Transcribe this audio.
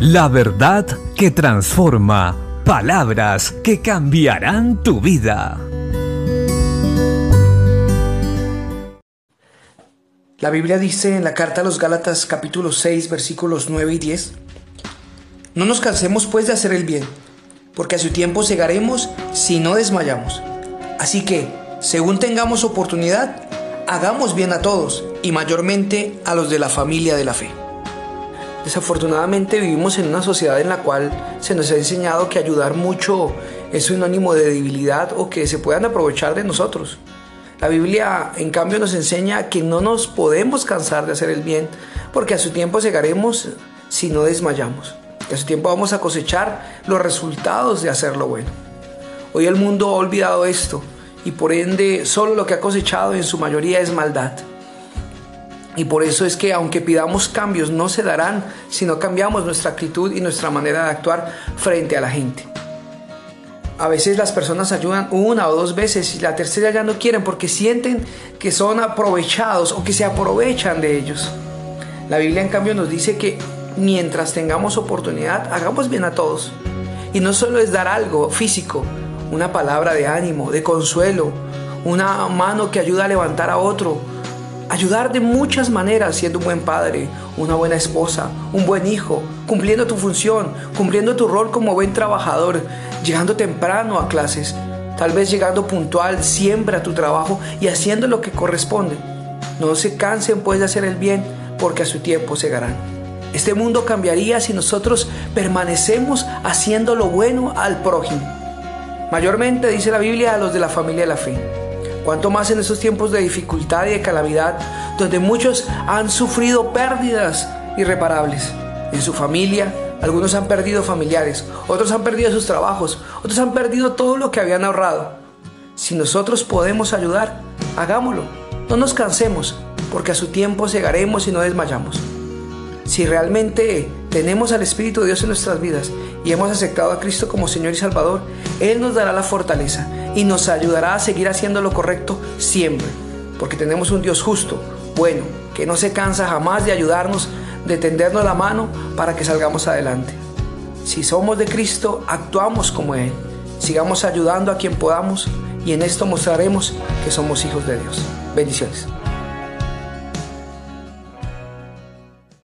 La verdad que transforma. Palabras que cambiarán tu vida. La Biblia dice en la carta a los Gálatas capítulo 6 versículos 9 y 10, No nos cansemos pues de hacer el bien, porque a su tiempo cegaremos si no desmayamos. Así que, según tengamos oportunidad, hagamos bien a todos y mayormente a los de la familia de la fe. Desafortunadamente vivimos en una sociedad en la cual se nos ha enseñado que ayudar mucho es sinónimo de debilidad o que se puedan aprovechar de nosotros. La Biblia en cambio nos enseña que no nos podemos cansar de hacer el bien porque a su tiempo llegaremos si no desmayamos. a su tiempo vamos a cosechar los resultados de hacer lo bueno. Hoy el mundo ha olvidado esto y por ende solo lo que ha cosechado en su mayoría es maldad. Y por eso es que aunque pidamos cambios, no se darán si no cambiamos nuestra actitud y nuestra manera de actuar frente a la gente. A veces las personas ayudan una o dos veces y la tercera ya no quieren porque sienten que son aprovechados o que se aprovechan de ellos. La Biblia en cambio nos dice que mientras tengamos oportunidad, hagamos bien a todos. Y no solo es dar algo físico, una palabra de ánimo, de consuelo, una mano que ayuda a levantar a otro, Ayudar de muchas maneras siendo un buen padre, una buena esposa, un buen hijo, cumpliendo tu función, cumpliendo tu rol como buen trabajador, llegando temprano a clases, tal vez llegando puntual siempre a tu trabajo y haciendo lo que corresponde. No se cansen pues de hacer el bien porque a su tiempo segarán. Este mundo cambiaría si nosotros permanecemos haciendo lo bueno al prójimo. Mayormente dice la Biblia a los de la familia de la fe. Cuanto más en esos tiempos de dificultad y de calamidad, donde muchos han sufrido pérdidas irreparables en su familia, algunos han perdido familiares, otros han perdido sus trabajos, otros han perdido todo lo que habían ahorrado. Si nosotros podemos ayudar, hagámoslo. No nos cansemos, porque a su tiempo llegaremos y no desmayamos. Si realmente tenemos al Espíritu de Dios en nuestras vidas y hemos aceptado a Cristo como Señor y Salvador, Él nos dará la fortaleza y nos ayudará a seguir haciendo lo correcto siempre, porque tenemos un Dios justo, bueno, que no se cansa jamás de ayudarnos, de tendernos la mano para que salgamos adelante. Si somos de Cristo, actuamos como Él. Sigamos ayudando a quien podamos y en esto mostraremos que somos hijos de Dios. Bendiciones.